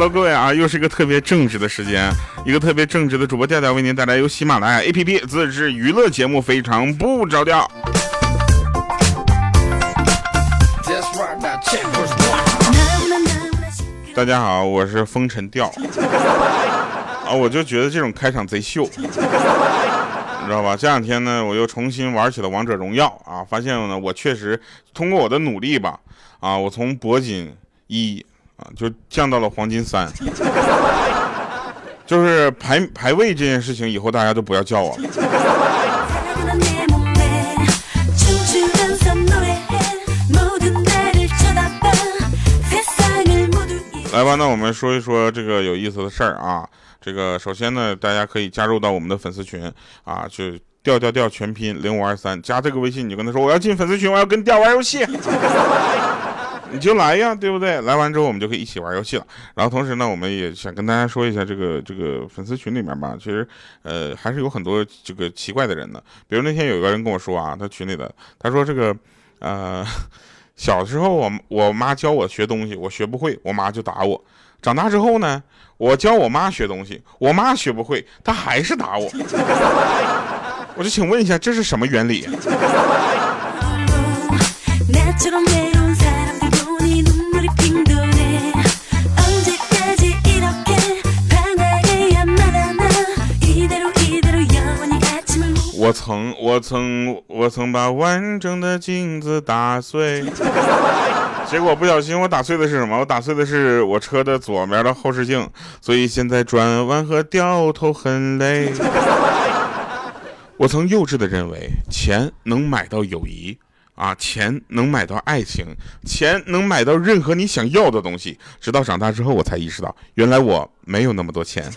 Hello，各位啊，又是一个特别正直的时间，一个特别正直的主播调调为您带来由喜马拉雅 APP 自制娱乐节目《非常不着调》。大家好，我是风尘调啊，我就觉得这种开场贼秀，你知道吧？这两天呢，我又重新玩起了王者荣耀啊，发现呢，我确实通过我的努力吧，啊，我从铂金一啊就降到了黄金三，就是排排位这件事情，以后大家都不要叫我。来吧，那我们说一说这个有意思的事儿啊。这个首先呢，大家可以加入到我们的粉丝群啊，就调调调全拼零五二三，加这个微信你就跟他说我要进粉丝群，我要跟调玩游戏，你就来呀，对不对？来完之后我们就可以一起玩游戏了。然后同时呢，我们也想跟大家说一下这个这个粉丝群里面吧，其实呃还是有很多这个奇怪的人的。比如那天有一个人跟我说啊，他群里的他说这个呃。小时候，我我妈教我学东西，我学不会，我妈就打我。长大之后呢，我教我妈学东西，我妈学不会，她还是打我。我就请问一下，这是什么原理？我曾，我曾，我曾把完整的镜子打碎，结果不小心我打碎的是什么？我打碎的是我车的左面的后视镜，所以现在转弯和掉头很累。我曾幼稚的认为钱能买到友谊啊，钱能买到爱情，钱能买到任何你想要的东西。直到长大之后，我才意识到，原来我没有那么多钱。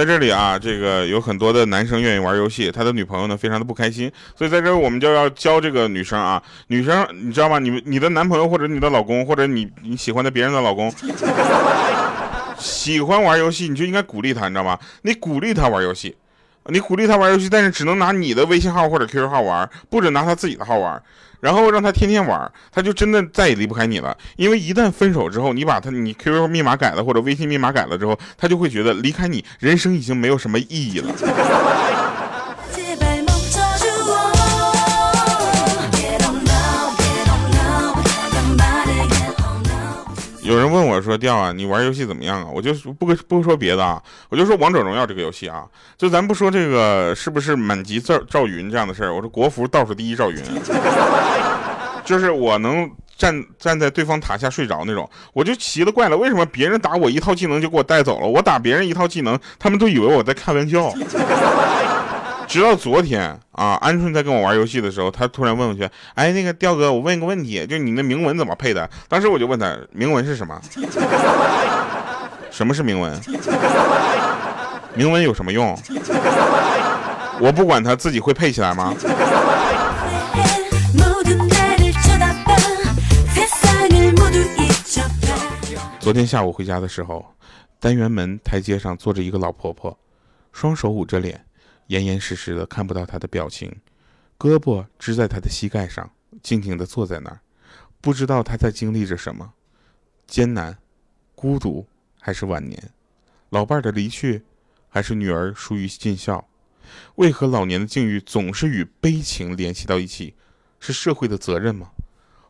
在这里啊，这个有很多的男生愿意玩游戏，他的女朋友呢非常的不开心，所以在这我们就要教这个女生啊，女生你知道吗？你你的男朋友或者你的老公或者你你喜欢的别人的老公，喜欢玩游戏，你就应该鼓励他，你知道吗？你鼓励他玩游戏，你鼓励他玩游戏，但是只能拿你的微信号或者 QQ 号玩，不准拿他自己的号玩。然后让他天天玩，他就真的再也离不开你了。因为一旦分手之后，你把他你 QQ 密码改了或者微信密码改了之后，他就会觉得离开你，人生已经没有什么意义了。有人问我说：“调啊，你玩游戏怎么样啊？”我就不不说别的啊，我就说王者荣耀这个游戏啊，就咱不说这个是不是满级赵赵云这样的事儿，我说国服倒数第一赵云，就是我能站站在对方塔下睡着那种，我就奇了怪了，为什么别人打我一套技能就给我带走了，我打别人一套技能，他们都以为我在开玩笑。直到昨天啊，鹌鹑在跟我玩游戏的时候，他突然问我去，哎，那个调哥，我问一个问题，就你那铭文怎么配的？当时我就问他，铭文是什么？什么是铭文？铭文有什么用？我不管他自己会配起来吗？昨天下午回家的时候，单元门台阶上坐着一个老婆婆，双手捂着脸。严严实实的看不到他的表情，胳膊支在他的膝盖上，静静的坐在那儿，不知道他在经历着什么，艰难、孤独还是晚年，老伴儿的离去，还是女儿疏于尽孝？为何老年的境遇总是与悲情联系到一起？是社会的责任吗？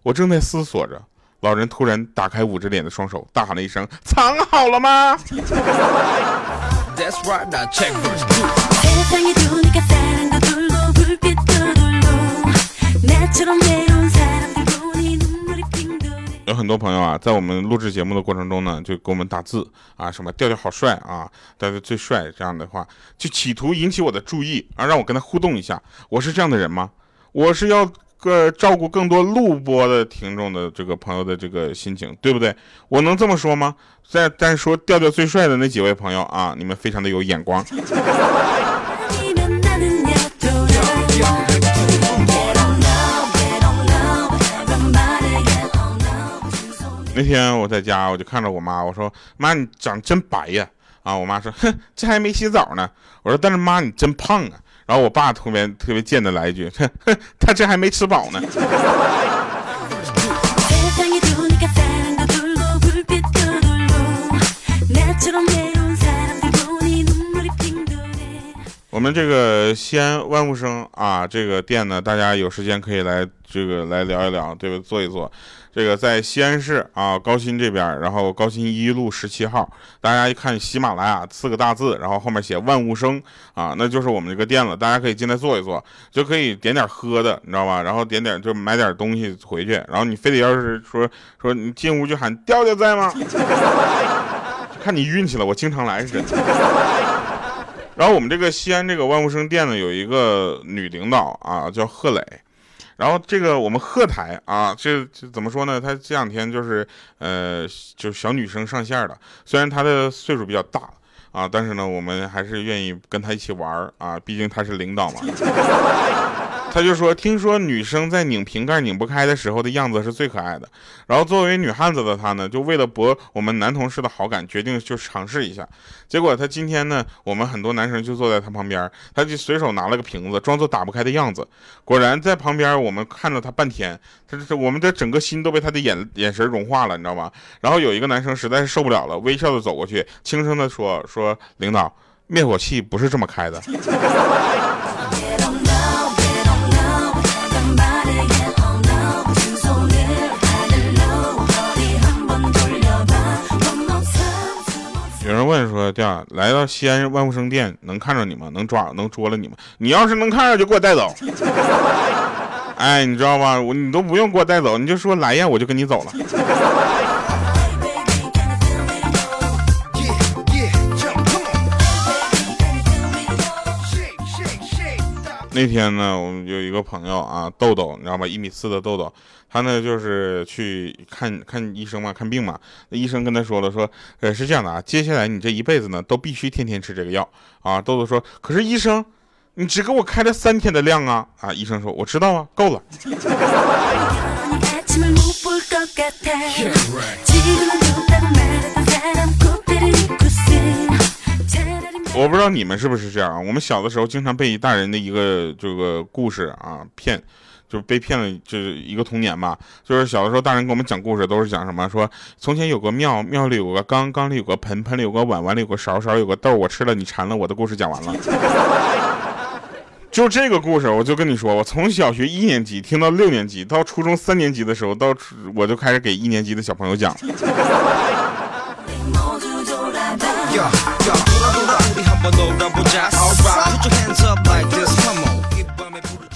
我正在思索着，老人突然打开捂着脸的双手，大喊了一声：“藏好了吗？” 有很多朋友啊，在我们录制节目的过程中呢，就给我们打字啊，什么调调好帅啊，调调最帅这样的话，就企图引起我的注意啊，让我跟他互动一下。我是这样的人吗？我是要。个照顾更多录播的听众的这个朋友的这个心情，对不对？我能这么说吗？在但说调调最帅的那几位朋友啊，你们非常的有眼光。那天我在家，我就看着我妈，我说妈，你长真白呀！啊，我妈说，哼，这还没洗澡呢。我说，但是妈，你真胖啊。然后我爸特别特别贱的来一句：“哼他这还没吃饱呢。” 我们这个西安万物生啊，这个店呢，大家有时间可以来这个来聊一聊，对吧？坐一坐。这个在西安市啊高新这边，然后高新一路十七号，大家一看喜马拉雅四个大字，然后后面写万物生啊，那就是我们这个店了。大家可以进来坐一坐，就可以点点喝的，你知道吧？然后点点就买点东西回去。然后你非得要是说说你进屋就喊调调在吗？看你运气了，我经常来是真的。然后我们这个西安这个万物生店呢，有一个女领导啊，叫贺磊。然后这个我们贺台啊，这这怎么说呢？他这两天就是呃，就是小女生上线了。虽然她的岁数比较大啊，但是呢，我们还是愿意跟她一起玩啊，毕竟她是领导嘛。他就说：“听说女生在拧瓶盖拧不开的时候的样子是最可爱的。然后作为女汉子的她呢，就为了博我们男同事的好感，决定就尝试一下。结果她今天呢，我们很多男生就坐在她旁边，她就随手拿了个瓶子，装作打不开的样子。果然在旁边，我们看了她半天，这这我们的整个心都被她的眼眼神融化了，你知道吗？然后有一个男生实在是受不了了，微笑的走过去，轻声的说：说领导，灭火器不是这么开的。”有人问说：“弟来到西安万物生店，能看着你吗？能抓能捉了你吗？你要是能看着，就给我带走。哎，你知道吧？我你都不用给我带走，你就说来呀，我就跟你走了。”那天呢，我们有一个朋友啊，豆豆，你知道吧？一米四的豆豆，他呢就是去看看医生嘛，看病嘛。那医生跟他说了，说，呃，是这样的啊，接下来你这一辈子呢，都必须天天吃这个药啊。豆豆说，可是医生，你只给我开了三天的量啊。啊，医生说，我知道啊，够了。我不知道你们是不是这样啊？我们小的时候经常被大人的一个这个故事啊骗，就是被骗了，就是一个童年吧。就是小的时候，大人给我们讲故事都是讲什么？说从前有个庙，庙里有个缸，缸里有个盆，盆里有个碗，碗里有个勺，勺有个豆，我吃了你馋了。我的故事讲完了。就这个故事，我就跟你说，我从小学一年级听到六年级，到初中三年级的时候，到我就开始给一年级的小朋友讲。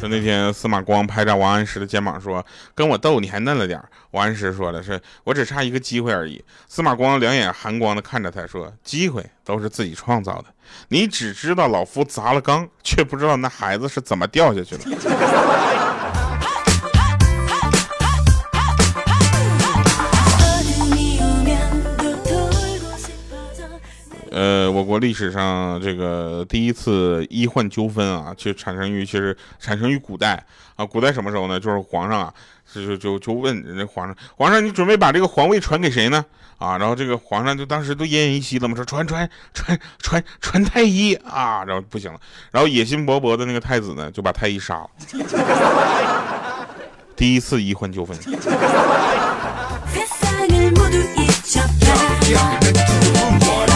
说那天司马光拍着王安石的肩膀说：“跟我斗你还嫩了点王安石说的是：“我只差一个机会而已。”司马光两眼寒光的看着他说：“机会都是自己创造的，你只知道老夫砸了缸，却不知道那孩子是怎么掉下去的。”呃，我国历史上这个第一次医患纠纷啊，就产生于其实产生于古代啊。古代什么时候呢？就是皇上啊，就就就问人家皇上，皇上你准备把这个皇位传给谁呢？啊，然后这个皇上就当时都奄奄一息了嘛，说传传传传传太医啊，然后不行了，然后野心勃勃的那个太子呢，就把太医杀了。第一次医患纠纷。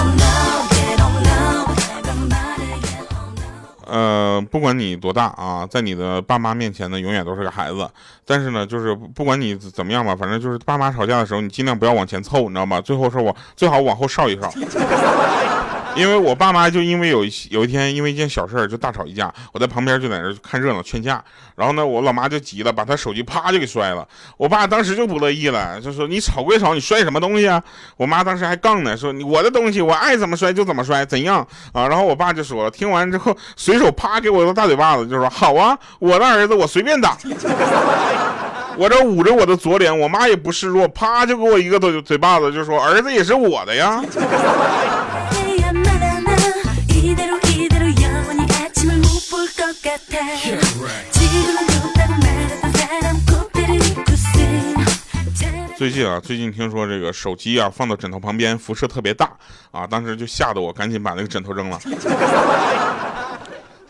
呃，不管你多大啊，在你的爸妈面前呢，永远都是个孩子。但是呢，就是不管你怎么样吧，反正就是爸妈吵架的时候，你尽量不要往前凑，你知道吗？最后是我最好往后稍一稍。因为我爸妈就因为有有一天因为一件小事就大吵一架，我在旁边就在那看热闹劝架，然后呢我老妈就急了，把她手机啪就给摔了。我爸当时就不乐意了，就说你吵归吵，你摔什么东西啊？我妈当时还杠呢，说我的东西我爱怎么摔就怎么摔，怎样啊？然后我爸就说了，听完之后随手啪给我一个大嘴巴子，就说好啊，我的儿子我随便打。我这捂着我的左脸，我妈也不示弱，啪就给我一个嘴嘴巴子，就说儿子也是我的呀。最近啊，最近听说这个手机啊放到枕头旁边辐射特别大啊，当时就吓得我赶紧把那个枕头扔了。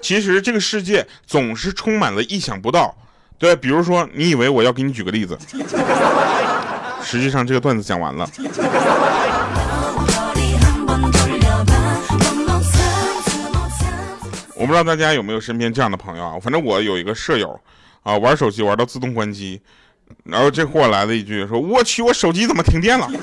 其实这个世界总是充满了意想不到。对，比如说，你以为我要给你举个例子，实际上这个段子讲完了。我不知道大家有没有身边这样的朋友啊？反正我有一个舍友，啊，玩手机玩到自动关机，然后这货来了一句说：“我去，我手机怎么停电了？”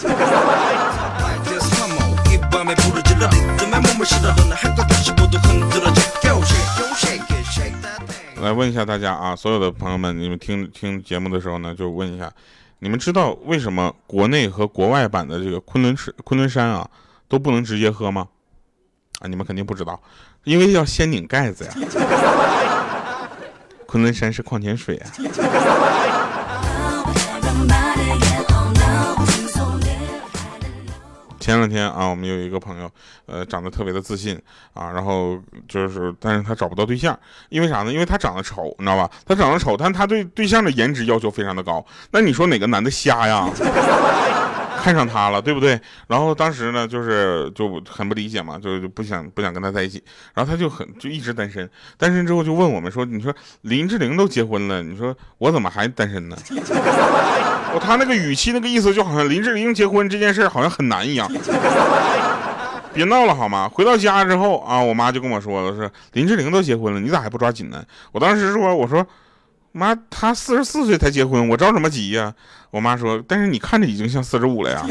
来问一下大家啊，所有的朋友们，你们听听节目的时候呢，就问一下，你们知道为什么国内和国外版的这个昆仑池昆仑山啊都不能直接喝吗？啊，你们肯定不知道，因为要先拧盖子呀。昆仑山是矿泉水啊。前两天啊，我们有一个朋友，呃，长得特别的自信啊，然后就是，但是他找不到对象，因为啥呢？因为他长得丑，你知道吧？他长得丑，但他对对象的颜值要求非常的高。那你说哪个男的瞎呀？看上他了，对不对？然后当时呢，就是就很不理解嘛，就就不想不想跟他在一起。然后他就很就一直单身，单身之后就问我们说：“你说林志玲都结婚了，你说我怎么还单身呢？”我 他那个语气那个意思就好像林志玲结婚这件事好像很难一样。别闹了好吗？回到家之后啊，我妈就跟我说了：“是林志玲都结婚了，你咋还不抓紧呢？”我当时说：“我说。”妈，他四十四岁才结婚，我着什么急呀？我妈说，但是你看着已经像四十五了呀。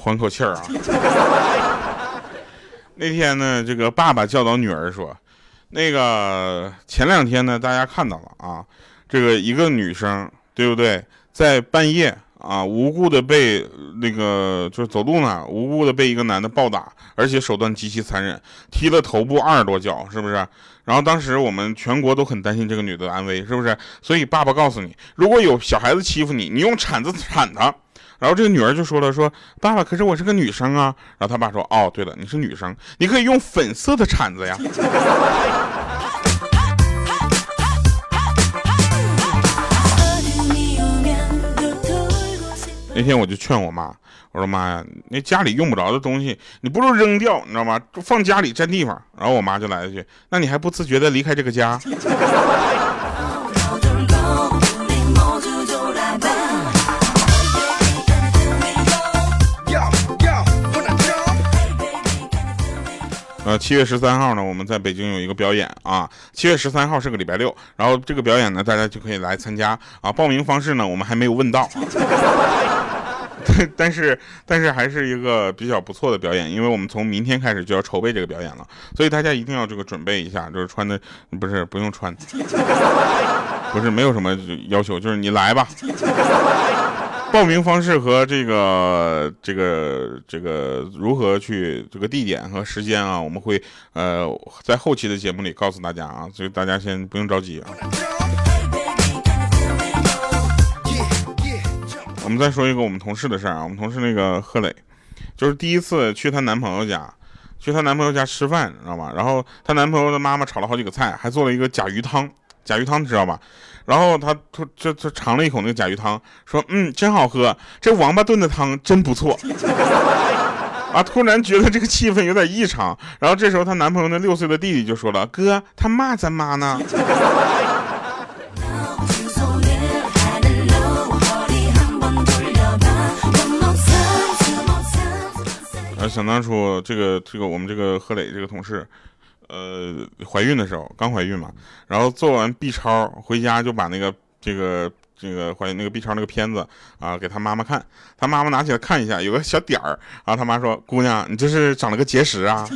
缓口气儿啊！那天呢，这个爸爸教导女儿说：“那个前两天呢，大家看到了啊，这个一个女生，对不对？在半夜啊，无故的被那个就是走路呢，无故的被一个男的暴打，而且手段极其残忍，踢了头部二十多脚，是不是？然后当时我们全国都很担心这个女的安危，是不是？所以爸爸告诉你，如果有小孩子欺负你，你用铲子铲他。”然后这个女儿就说了：“说爸爸，可是我是个女生啊。”然后他爸说：“哦，对了，你是女生，你可以用粉色的铲子呀。”那天我就劝我妈，我说妈呀，那家里用不着的东西，你不如扔掉，你知道吗？放家里占地方。然后我妈就来了一句：“那你还不自觉的离开这个家？” 七月十三号呢，我们在北京有一个表演啊。七月十三号是个礼拜六，然后这个表演呢，大家就可以来参加啊。报名方式呢，我们还没有问到，但是但是还是一个比较不错的表演，因为我们从明天开始就要筹备这个表演了，所以大家一定要这个准备一下，就是穿的不是不用穿，不是没有什么要求，就是你来吧。报名方式和这个这个这个如何去这个地点和时间啊，我们会呃在后期的节目里告诉大家啊，所以大家先不用着急啊。我们再说一个我们同事的事儿啊，我们同事那个贺磊，就是第一次去她男朋友家，去她男朋友家吃饭，知道吗？然后她男朋友的妈妈炒了好几个菜，还做了一个甲鱼汤，甲鱼汤知道吧？然后他他这这尝了一口那个甲鱼汤，说嗯真好喝，这王八炖的汤真不错。啊，突然觉得这个气氛有点异常。然后这时候她男朋友那六岁的弟弟就说了，哥他骂咱妈呢。啊，想当初这个这个我们这个何磊这个同事。呃，怀孕的时候刚怀孕嘛，然后做完 B 超回家就把那个这个这个怀孕那个 B 超那个片子啊给他妈妈看，他妈妈拿起来看一下，有个小点儿，然后他妈说：“姑娘，你这是长了个结石啊。”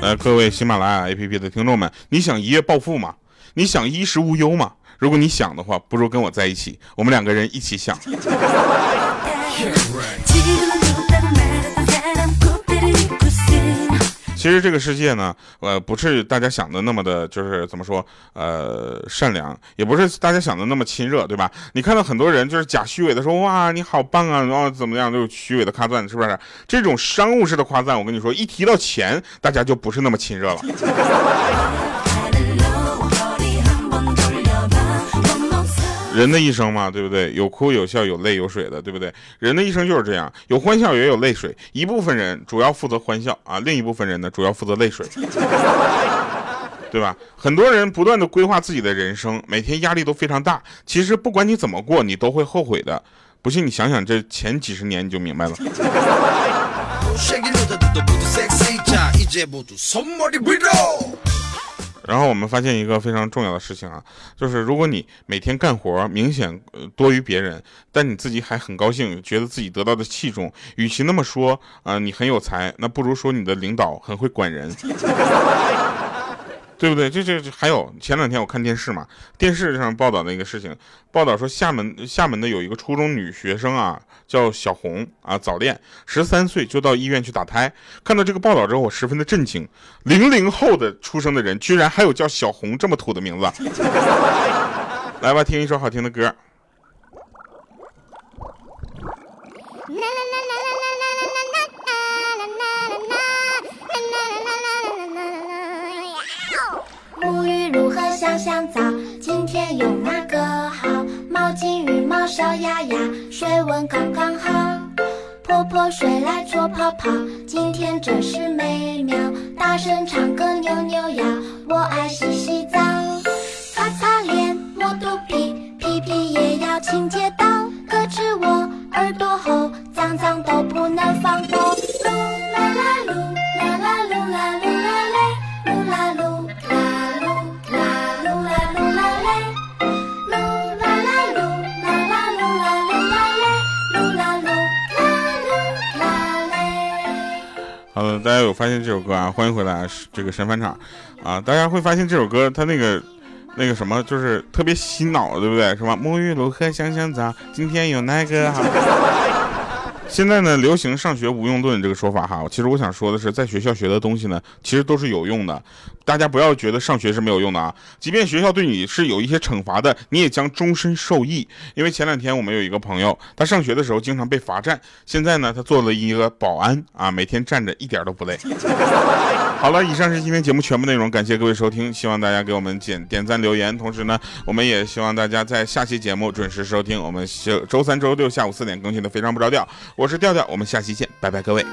来，各位喜马拉雅 APP 的听众们，你想一夜暴富吗？你想衣食无忧吗？如果你想的话，不如跟我在一起，我们两个人一起想。其实这个世界呢，呃，不是大家想的那么的，就是怎么说，呃，善良，也不是大家想的那么亲热，对吧？你看到很多人就是假虚伪的说，哇，你好棒啊，然后怎么样，就虚伪的夸赞，是不是？这种商务式的夸赞，我跟你说，一提到钱，大家就不是那么亲热了。人的一生嘛，对不对？有哭有笑，有泪有水的，对不对？人的一生就是这样，有欢笑也有泪水。一部分人主要负责欢笑啊，另一部分人呢主要负责泪水，对吧？很多人不断的规划自己的人生，每天压力都非常大。其实不管你怎么过，你都会后悔的。不信你想想这前几十年你就明白了。然后我们发现一个非常重要的事情啊，就是如果你每天干活明显多于别人，但你自己还很高兴，觉得自己得到的器重，与其那么说啊你很有才，那不如说你的领导很会管人。对不对？这这还有前两天我看电视嘛，电视上报道那个事情，报道说厦门厦门的有一个初中女学生啊，叫小红啊，早恋，十三岁就到医院去打胎。看到这个报道之后，我十分的震惊，零零后的出生的人居然还有叫小红这么土的名字。来吧，听一首好听的歌。沐浴露和香香皂，今天用哪个好？毛巾、浴帽、小鸭鸭，水温刚刚好。泼泼水来搓泡泡，今天真是美妙。大声唱歌扭扭腰，我爱洗洗澡。擦擦脸，摸肚皮，屁屁也要清洁到。咯吱窝，耳朵后，脏脏都不能放过。大家有发现这首歌啊？欢迎回来，这个神返场啊！大家会发现这首歌它那个那个什么，就是特别洗脑，对不对？什么？沐浴露和香香皂，今天有那个好。现在呢，流行上学无用论这个说法哈，其实我想说的是，在学校学的东西呢，其实都是有用的。大家不要觉得上学是没有用的啊，即便学校对你是有一些惩罚的，你也将终身受益。因为前两天我们有一个朋友，他上学的时候经常被罚站，现在呢，他做了一个保安啊，每天站着一点都不累。好了，以上是今天节目全部内容，感谢各位收听，希望大家给我们点点赞留言，同时呢，我们也希望大家在下期节目准时收听，我们周三、周六下午四点更新的《非常不着调》，我。我是调调，我们下期见，拜拜，各位。